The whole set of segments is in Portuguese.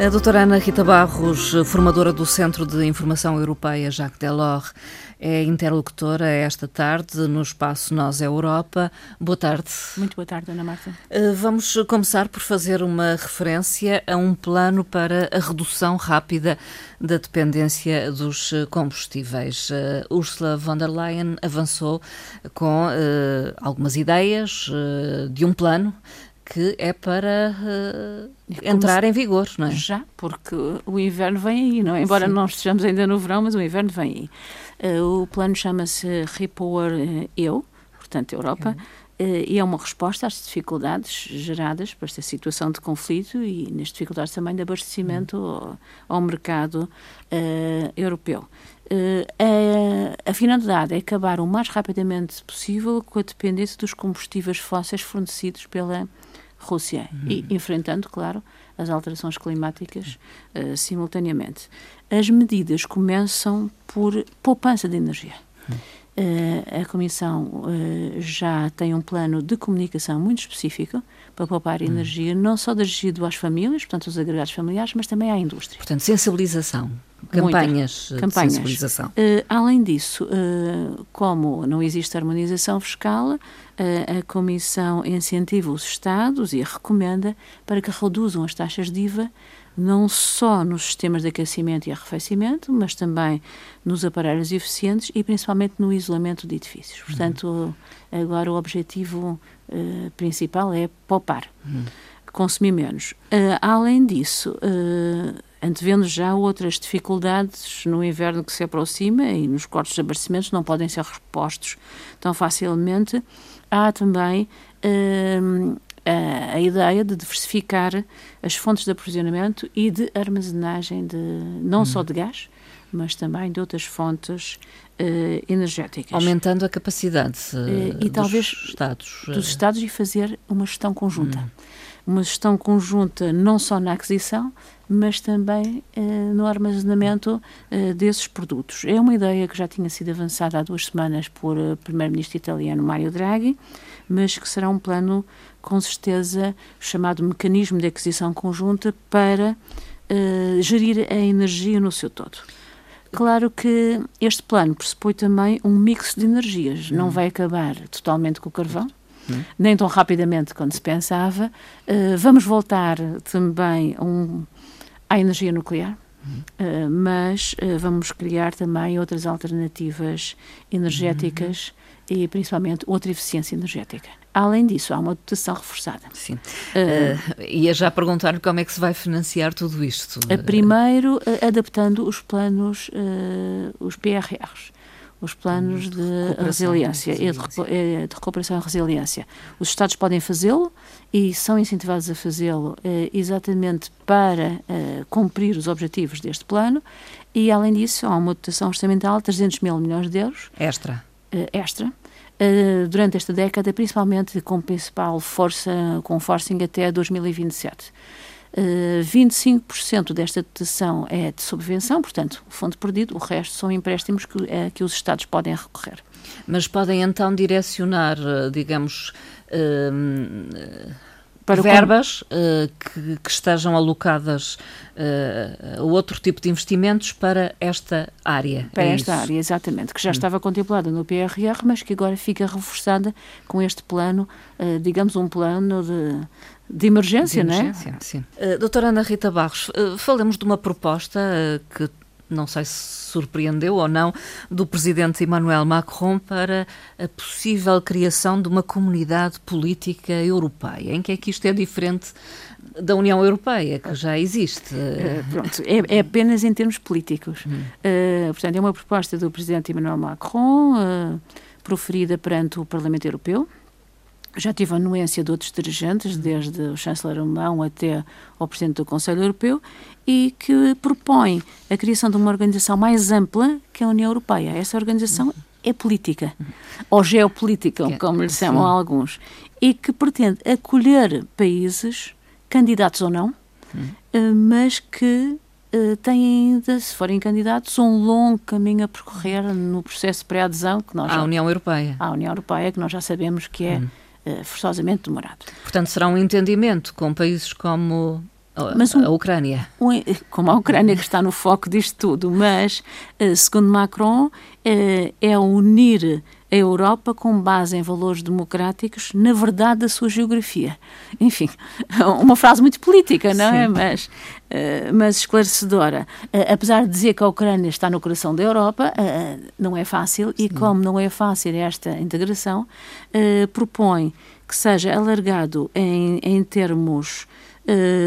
A doutora Ana Rita Barros, formadora do Centro de Informação Europeia Jacques Delors, é interlocutora esta tarde no espaço Nós é Europa. Boa tarde. Muito boa tarde, Ana Marta. Eh, vamos começar por fazer uma referência a um plano para a redução rápida da dependência dos combustíveis. Uh, Ursula von der Leyen avançou com uh, algumas ideias uh, de um plano que é para uh, entrar em vigor, não é? Já, porque o inverno vem aí, não é? Embora Sim. não estejamos ainda no verão, mas o inverno vem aí. Uh, o plano chama-se Repower eh, EU, portanto, Europa, uh, e é uma resposta às dificuldades geradas por esta situação de conflito e nas dificuldades também de abastecimento uhum. ao, ao, mercado europeu. a, a finalidade é acabar o mais rapidamente possível com a dependência dos combustíveis fósseis fornecidos pela Rússia uhum. e enfrentando, claro, as alterações climáticas uh, simultaneamente. As medidas começam por poupança de energia. Uh, a Comissão uh, já tem um plano de comunicação muito específico para poupar energia, não só dirigido às famílias, portanto, aos agregados familiares, mas também à indústria. Portanto, sensibilização. Campanhas, sensibilização. Uh, além disso, como não existe harmonização fiscal, a Comissão incentiva os Estados e recomenda para que reduzam as taxas de IVA não só nos sistemas de aquecimento e arrefecimento, mas também nos aparelhos eficientes e principalmente no isolamento de edifícios. Portanto, uhum. agora o objetivo principal é poupar. Uhum consumir menos. Uh, além disso, uh, antevendo já outras dificuldades no inverno que se aproxima e nos cortes de abastecimentos não podem ser repostos tão facilmente, há também uh, a, a, ideia de diversificar as fontes de aprovisionamento e de armazenagem de não hum. só de gás, mas também de outras fontes uh, energéticas. Aumentando a capacidade uh, e dos talvez Estados. Dos Estados e fazer uma gestão conjunta. Hum uma gestão conjunta não só na aquisição, mas também eh, no armazenamento eh, desses produtos. É uma ideia que já tinha sido avançada há duas semanas por uh, primeiro-ministro italiano Mario Draghi, mas que será um plano, com certeza, chamado Mecanismo de Aquisição Conjunta para gerir a energia no seu todo. Claro que este plano pressupõe também um mix de energias. Não hum. vai acabar totalmente com o carvão, hum. nem tão rapidamente quanto se pensava. Uh, vamos voltar também um, à energia nuclear. Uh, mas uh, vamos criar também outras alternativas energéticas uhum. e principalmente outra eficiência energética. Além disso, há uma dotação reforçada. Sim. Uh, ia já perguntar como é que se vai financiar tudo isto. primeiro, adaptando os planos, os PRRs os planos de resiliência, e de, eh, de, recuperação e resiliência. Os Estados podem fazê-lo e são incentivados a fazê-lo eh, exatamente para eh, cumprir os objetivos deste plano e, além disso, há uma dotação orçamental de 300 mil milhões de euros. Extra. extra. durante esta década, principalmente com principal força, com forcing até 2027. Uh, 25% desta dotação é de subvenção, portanto, fundo perdido, o resto são empréstimos que, é, que os Estados podem recorrer. Mas podem então direcionar, eh, digamos, uh, para verbas uh, que, que, estejam alocadas uh, a outro tipo de investimentos para esta área. Para é esta isso? área, exatamente, que já hum. estava contemplada no PRR, mas que agora fica reforçada com este plano, uh, digamos, um plano de de emergência, de emergência, não é? Sim. Uh, doutora Ana Rita Barros, uh, falemos de uma proposta uh, que não sei se surpreendeu ou não, do presidente Emmanuel Macron para a possível criação de uma comunidade política europeia. Em que é que isto é diferente da União Europeia, que já existe? Uh, pronto, é, é, apenas em termos políticos. Hum. Uh, portanto, é uma proposta do presidente Emmanuel Macron, uh, proferida perante o Parlamento Europeu, já tive a anuência de outros dirigentes, desde o chanceler alemão até o presidente do Conselho Europeu, e que propõe a criação de uma organização mais ampla que a União Europeia. Essa organização é política, ou geopolítica, como lhe chamam alguns, e que pretende acolher países, candidatos ou não, hum. mas que uh, têm ainda, se forem candidatos, um longo caminho a percorrer no processo de pré-adesão que nós à já, União Europeia. À União Europeia, que nós já sabemos que é hum. Uh, forçosamente demorado. Portanto, será um entendimento com países como mas um, a Ucrânia. Um, como a Ucrânia que está no foco disto tudo, mas, uh, segundo Macron, é unir a Europa com base em valores democráticos, na verdade, da sua geografia. Enfim, uma frase muito política, não é? Sim. é? Mas, uh, mas esclarecedora. Uh, apesar de dizer que a Ucrânia está no coração da Europa, uh, não é fácil, Sim. e como não é fácil esta integração, propõe que seja alargado em, em termos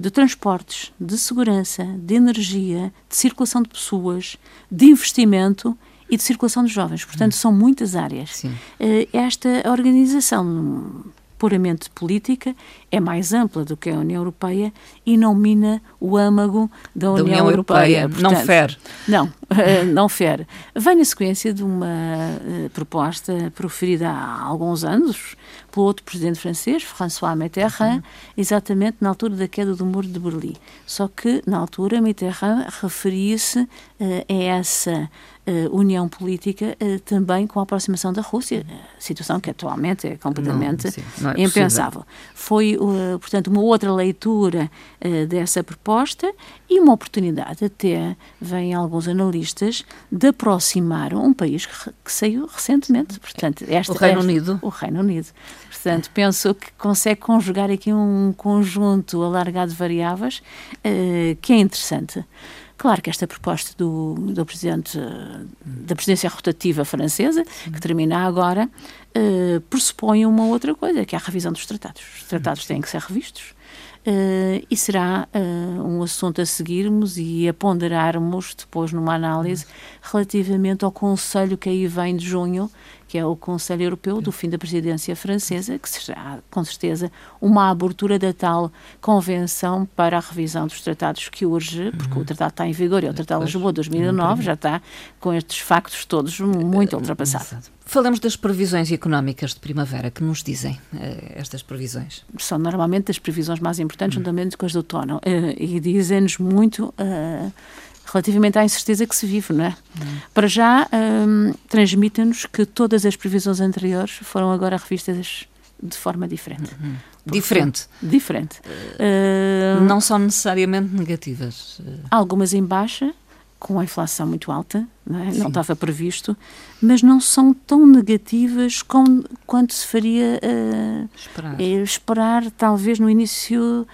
de transportes, de segurança, de energia, de circulação de pessoas, de investimento e de circulação dos jovens. Portanto, hum. são muitas áreas. Sim. Eh, esta organização puramente política é mais ampla do que a União Europeia e não mina o âmago da, da União, Europeia. Europeia. Portanto, não fere. Não, eh, não fere. Vem na sequência de uma uh, proposta proferida há alguns anos pelo outro presidente francês, François Mitterrand, uhum. exatamente na altura da queda do muro de Berlim. Só que, na altura, Mitterrand referia-se uh, a essa uh, união política uh, também com a aproximação da Rússia, situação que atualmente é completamente não, sim, não é impensável. Foi, uh, portanto, uma outra leitura dessa proposta e uma oportunidade, até vêm alguns analistas, de aproximar um país que, que saiu recentemente. Portanto, esta, o Reino esta, Unido. O Reino Unido. Portanto, penso que consegue conjugar aqui um conjunto alargado de variáveis que é interessante. Claro que esta proposta do, do presidente da presidência rotativa francesa, que termina agora, uh, pressupõe uma outra coisa, que é a revisão dos tratados. Os tratados têm que ser revistos. Uh, e será uh, um assunto a seguirmos e a ponderarmos depois numa análise relativamente ao Conselho que aí vem de junho, que é o Conselho Europeu do fim da presidência francesa, que será, com certeza, uma abertura da tal convenção para a revisão dos tratados que urge, porque uhum. o tratado está em vigor, é o Tratado de Lisboa de 2009, já está com estes factos todos muito ultrapassado. Falamos das previsões económicas de primavera. Que nos dizem uh, estas previsões? São normalmente as previsões mais importantes, uhum. juntamente com as do outono. Uh, e dizem-nos muito uh, relativamente à incerteza que se vive, não é? Uhum. Para já, um, transmitem-nos que todas as previsões anteriores foram agora revistas de forma diferente. Uhum. Diferente. Diferente. Uh, não são necessariamente negativas. Algumas em baixa, com a inflação muito alta, não, é? não estava previsto, mas não são tão negativas como, quanto se faria uh, esperar. Uh, esperar. talvez, no início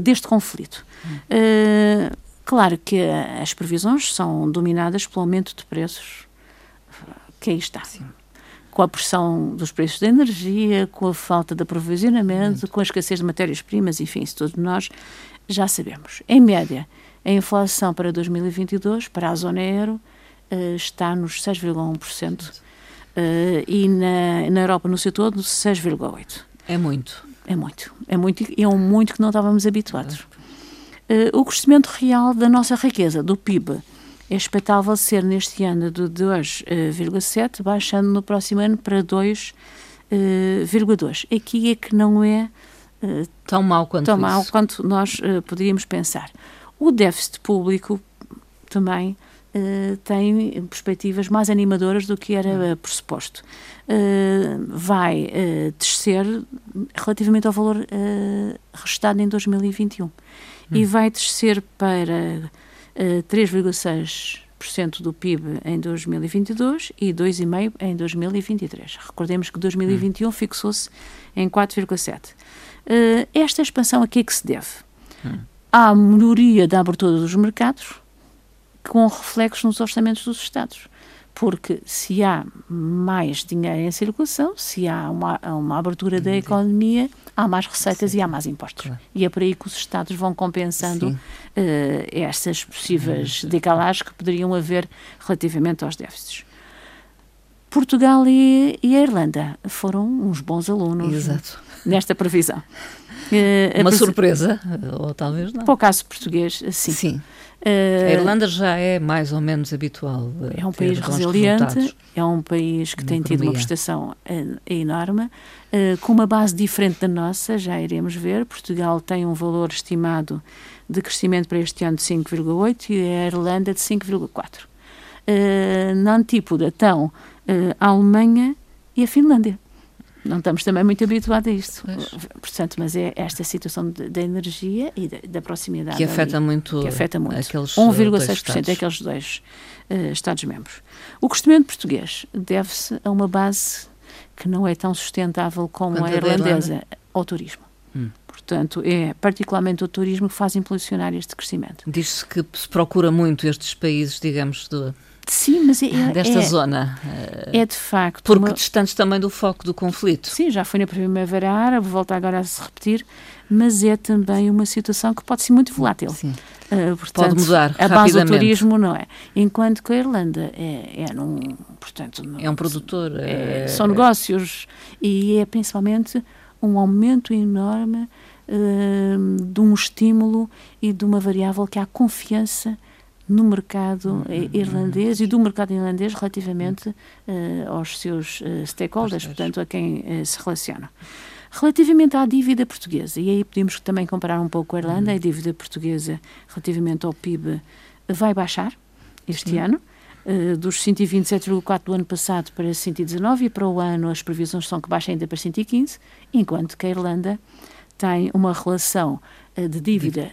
deste conflito. Hum. Claro que as previsões são dominadas pelo aumento de preços que aí está. Sim. Com a pressão dos preços da energia, com a falta de aprovisionamento, com a escassez de matérias-primas, enfim, isso todos nós já sabemos. Em média, a inflação para 2022, para a zona euro, uh, está nos 6,1%. Uh, eh, e na, na Europa, no seu todo, 6,8%. É muito. É muito. É muito e é um muito que não estávamos habituados. O crescimento real da nossa riqueza, do PIB, é expectável ser neste ano de 2,7, baixando no próximo ano para 2,2. Uh, Aqui é que não é uh, tão mau quanto, tão mau quanto nós poderíamos pensar. O déficit público também tem perspectivas mais animadoras do que era pressuposto. vai descer relativamente ao valor restado em 2021 e vai descer para uh, eh, 3,6% do PIB em 2022 e 2,5% em 2023. Recordemos que 2021 hum. fixou-se em 4,7%. Uh, eh, esta expansão a que é que se deve? Hum. Há melhoria da abertura dos mercados com reflexos nos orçamentos dos Estados porque se há mais dinheiro em circulação, se há uma, uma abertura da economia, há mais receitas Sim. e há mais impostos. Claro. E é por aí que os Estados vão compensando uh, essas possíveis decalagens que poderiam haver relativamente aos déficits. Portugal e, e, a Irlanda foram uns bons alunos Exato. nesta previsão. Uh, Uma surpresa, ou talvez não. Para o caso português, sim. Sim. Uh, a Irlanda já é mais ou menos habitual. É um país resiliente, é um país que tem tido uma prestação enorme, uh, com uma base diferente da nossa, já iremos ver. Portugal tem um valor estimado de crescimento para este ano de 5,8 e a Irlanda de 5,4. Uh, na antípoda estão a Alemanha e a Finlândia não estamos também muito habituados a isto. Pois. Portanto, mas é esta situação da energia e da, da proximidade. Que afeta ali, muito, que afeta muito. aqueles 1,6% daqueles dois uh, Estados-membros. O crescimento português deve-se a uma base que não é tão sustentável como Quanto a irlandesa, ao turismo. Hum. Portanto, é particularmente o turismo que faz impulsionar este crescimento. Diz-se que se procura muito estes países, digamos, do, Sim, mas é, desta é, zona. É de facto. Porque uma... distantes também do foco do conflito. Sim, já foi na Primavera Árabe, volta agora a se repetir, mas é também uma situação que pode ser muito volátil. Sim. Uh, portanto, pode mudar a base do turismo não é. Enquanto que a Irlanda é, é num, portanto, é um produtor. É, é, são negócios e é principalmente um aumento enorme uh, de um estímulo e de uma variável que há confiança no mercado uhum. irlandês e do mercado irlandês relativamente uh, aos seus uh, stakeholders, portanto, a quem uh, se relaciona. Relativamente à dívida portuguesa, e aí podemos também comparar um pouco a Irlanda, uhum. a dívida portuguesa relativamente ao PIB vai baixar este Sim. ano, dos 127,4 do ano passado para 119 e para o ano as previsões são que baixa ainda para 115, enquanto que a Irlanda tem uma relação de dívida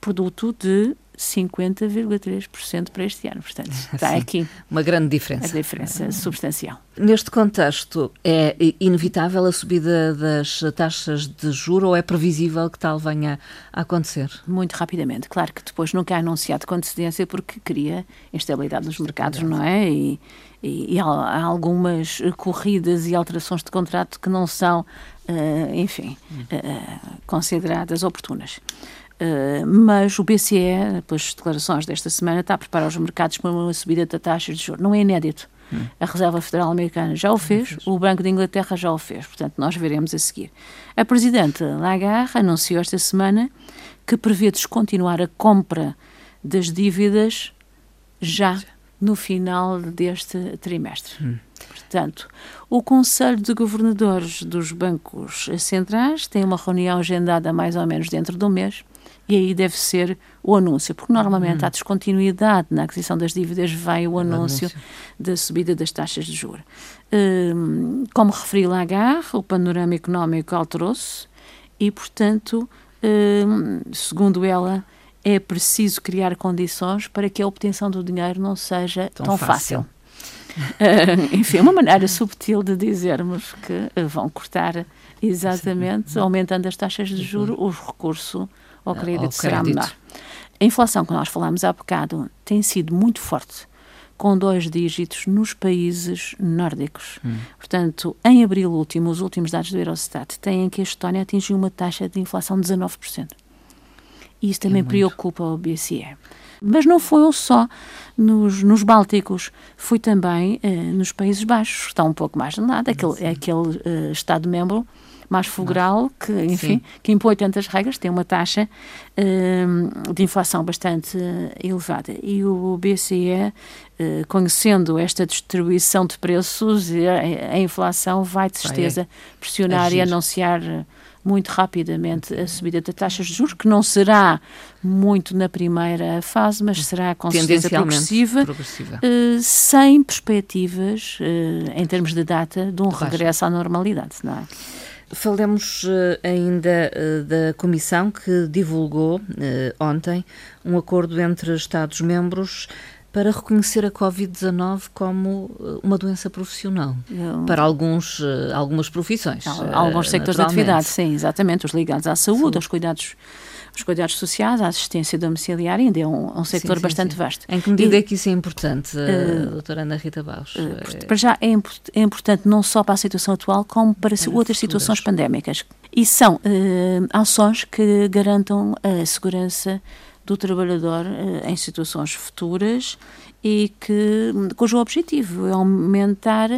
produto de 50,3% para este ano. Portanto, está Sim, aqui. Uma grande diferença. A diferença substancial. Neste contexto, é inevitável a subida das taxas de juro ou é previsível que tal venha a acontecer? Muito rapidamente. Claro que depois nunca é anunciado com antecedência porque cria instabilidade nos mercados, não é? E, e, e há algumas corridas e alterações de contrato que não são, uh, enfim, uh, consideradas oportunas. Uh, mas o BCE, pelas declarações desta semana, está a preparar os mercados para uma subida da taxa de juros. Não é inédito. Hum. A Reserva Federal Americana já o fez, o Banco de Inglaterra já o fez, portanto, nós veremos a seguir. A Presidente Lagarde anunciou esta semana que prevê descontinuar a compra das dívidas já no final deste trimestre. Hum. Portanto, o Conselho de Governadores dos Bancos Centrais tem uma reunião agendada mais ou menos dentro de um mês e aí deve ser o anúncio, porque normalmente hum. há descontinuidade na aquisição das dívidas, vem o anúncio, anúncio. da subida das taxas de juros. Um, como referi Lagarde, o panorama económico alterou-se e, portanto, um, segundo ela, é preciso criar condições para que a obtenção do dinheiro não seja tão, tão fácil. fácil. Uh, enfim, é uma maneira subtil de dizermos que vão cortar exatamente, aumentando as taxas de juro, o recurso ao crédito, ao será crédito. menor. A inflação que nós falámos há bocado tem sido muito forte, com dois dígitos nos países nórdicos. Hum. Portanto, em abril último, os últimos dados do Eurostat têm que a Estónia atingiu uma taxa de inflação de 19%. E isso também é preocupa o BCE. Mas não foi só nos, nos Bálticos, foi também eh, nos Países Baixos, que está um pouco mais de lado, aquele, aquele eh, Estado-membro mais fulgural, que, enfim, Sim. que impõe tantas regras, tem uma taxa uh, de inflação bastante uh, elevada. E o BCE, uh, eh, conhecendo esta distribuição de preços, a, a inflação vai, de certeza, vai, é. pressionar Agir. e anunciar muito rapidamente a subida das taxas de juros, que não será muito na primeira fase, mas será com certeza progressiva, progressiva. Sem perspectivas, em termos de data, de um regresso à normalidade. Não é? Falemos uh, ainda uh, da Comissão que divulgou uh, ontem um acordo entre Estados-membros para reconhecer a Covid-19 como uma doença profissional Eu... para alguns, algumas profissões. Alguns sectores de atividade, sim, exatamente, os ligados à saúde, saúde. aos cuidados os cuidados sociais, a assistência domiciliar ainda é um, um setor sim, sim, bastante sim. vasto. Em que medida e, é que isso é importante, uh, doutora Ana Rita Baus? Uh, para já é, é, importante não só para a situação atual, como para, para outras situações pandémicas. E são uh, ações que garantam a segurança do trabalhador uh, em situações futuras e que, cujo objetivo é aumentar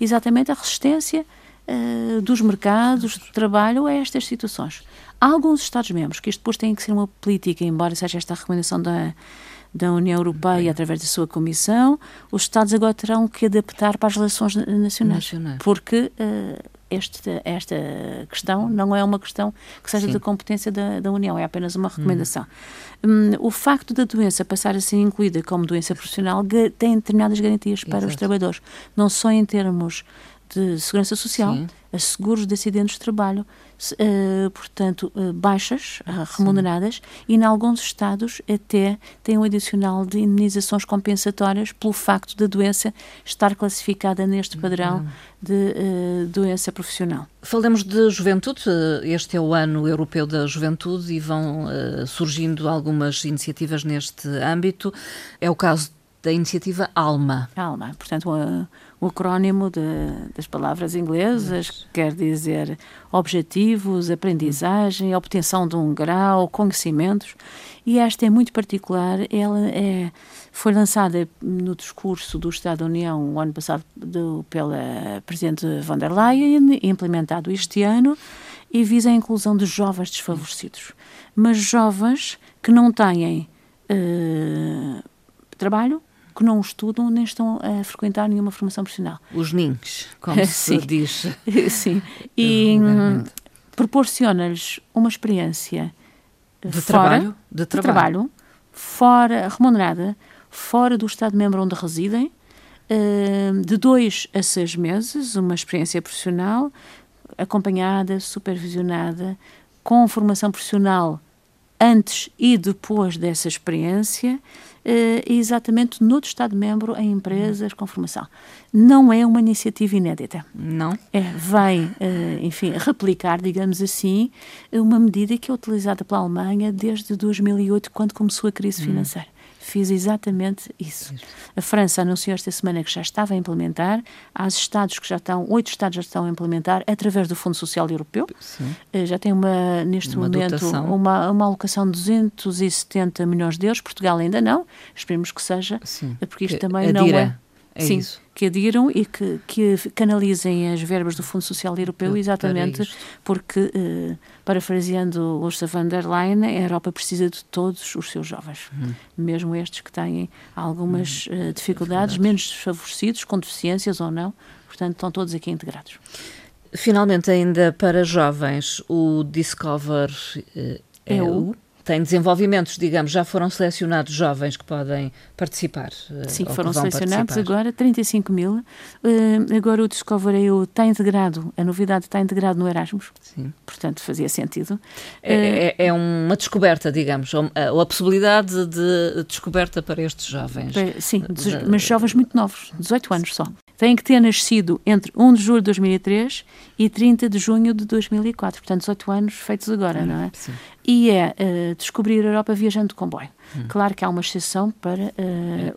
exatamente a resistência uh, dos mercados de trabalho a estas situações. Há alguns Estados-membros que isto depois tem que ser uma política, embora seja esta a recomendação da, da União Europeia através da sua Comissão, os Estados agora terão que adaptar para as relações nacionais, Nacional. porque uh, este, esta questão não é uma questão que seja Sim. da competência da, da, União, é apenas uma recomendação. Hum. Um, o facto da doença passar a ser incluída como doença profissional tem determinadas garantias para Exato. os trabalhadores, não só em termos de segurança social, Sim. a seguros de acidentes de trabalho, uh, portanto, uh, baixas, uh, remuneradas, Sim. e em alguns estados até tem um adicional de indenizações compensatórias pelo facto da doença estar classificada neste padrão uhum. de doença profissional. Falamos de juventude, este é o ano europeu da juventude e vão surgindo algumas iniciativas neste âmbito. É o caso da iniciativa ALMA. ALMA, portanto, o acrónimo de, das palavras inglesas, que quer dizer objetivos, aprendizagem, obtenção de um grau, conhecimentos. E esta é muito particular, ela é, foi lançada no discurso do Estado da União o ano passado do, pela Presidente von der Leyen, implementado este ano, e visa a inclusão de jovens desfavorecidos. Mas jovens que não têm uh, trabalho, que não estudam nem estão a frequentar nenhuma formação profissional. Os NINCs, como se diz. Sim. E proporciona-lhes uma experiência de fora, trabalho, de, de trabalho. fora remunerada, fora do Estado-membro onde residem, hum, de dois a seis meses, uma experiência profissional acompanhada, supervisionada, com formação profissional antes e depois dessa experiência exatamente noutro Estado-membro em empresas com formação. Não é uma iniciativa inédita. Não? É, vai, uh, enfim, replicar, digamos assim, uma medida que é utilizada pela Alemanha desde 2008, quando começou a crise hum. Fiz exatamente isso. A França anunciou esta semana que já estava a implementar, há estados que já estão, oito estados já estão a implementar através do Fundo Social Europeu. Sim. Eh, já tem uma, neste uma momento, uma, uma alocação de 270 milhões de euros, Portugal ainda não, esperemos que seja, Sim. porque isto também não é é Sim, isso. que adiram e que, que canalizem as verbas do Fundo Social Europeu, exatamente porque, eh, parafraseando Ursula von der Leyen, a Europa precisa de todos os seus jovens, uhum. mesmo estes que têm algumas uhum. dificuldades, menos desfavorecidos, com deficiências ou não, portanto, estão todos aqui integrados. Finalmente, ainda para jovens, o Discover uh, EU tem desenvolvimentos, digamos, já foram selecionados jovens que podem participar? Eh, Sim, foram selecionados participar. agora 35 mil. Uh, agora o Discover EU está integrado, a novidade está integrado no Erasmus. Sim. Portanto, fazia sentido. É, é, é uma descoberta, digamos, ou a, possibilidade de descoberta para estes jovens. Sim, mas jovens muito novos, 18 anos só têm que ter nascido entre 1 de julho de 2003 e 30 de junho de 2004. Portanto, 18 anos feitos agora, não é? Sim. E é uh, descobrir a Europa viajando de comboio. Hum. Claro que há uma exceção para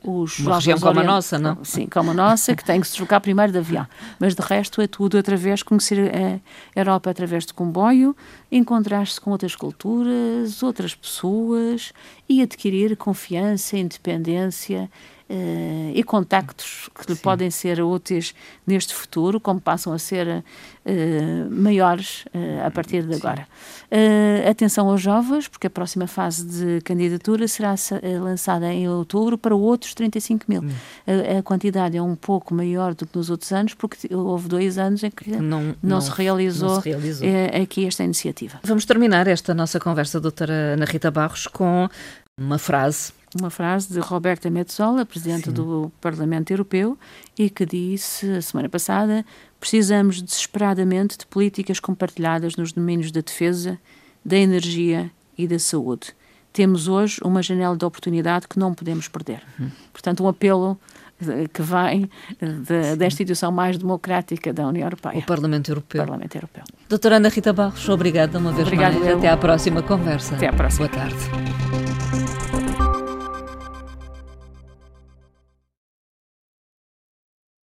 uh, os uma região como a nossa, não? Sim, como a nossa, que tem que se deslocar primeiro de avião. Mas de resto é tudo através de conhecer a Europa através de comboio, encontrar-se com outras culturas, outras pessoas e adquirir confiança, independência uh, e contactos que lhe podem ser úteis neste futuro, como passam a ser uh, maiores uh, a partir de agora. atenção aos jovens, porque a próxima fase de candidatura será lançada em outubro para outros 35 mil. Hum. A, a, quantidade é um pouco maior do que nos outros anos, porque houve dois anos em que não, não, não se realizou, não se realizou. aqui esta iniciativa. Vamos terminar esta nossa conversa, doutora Ana Rita Barros, com uma frase uma frase de Roberta Metsola, Presidente Sim. do Parlamento Europeu, e que disse, a semana passada, precisamos desesperadamente de políticas compartilhadas nos domínios da defesa, da energia e da saúde. Temos hoje uma janela de oportunidade que não podemos perder. Uhum. Portanto, um apelo eh, que vem eh, da instituição mais democrática da União Europeia. O Parlamento Europeu. Parlamento Europeu. Doutora Ana Rita Barros, obrigada uma vez Obrigado mais. Eu. Até à próxima conversa. Até à próxima. Boa tarde.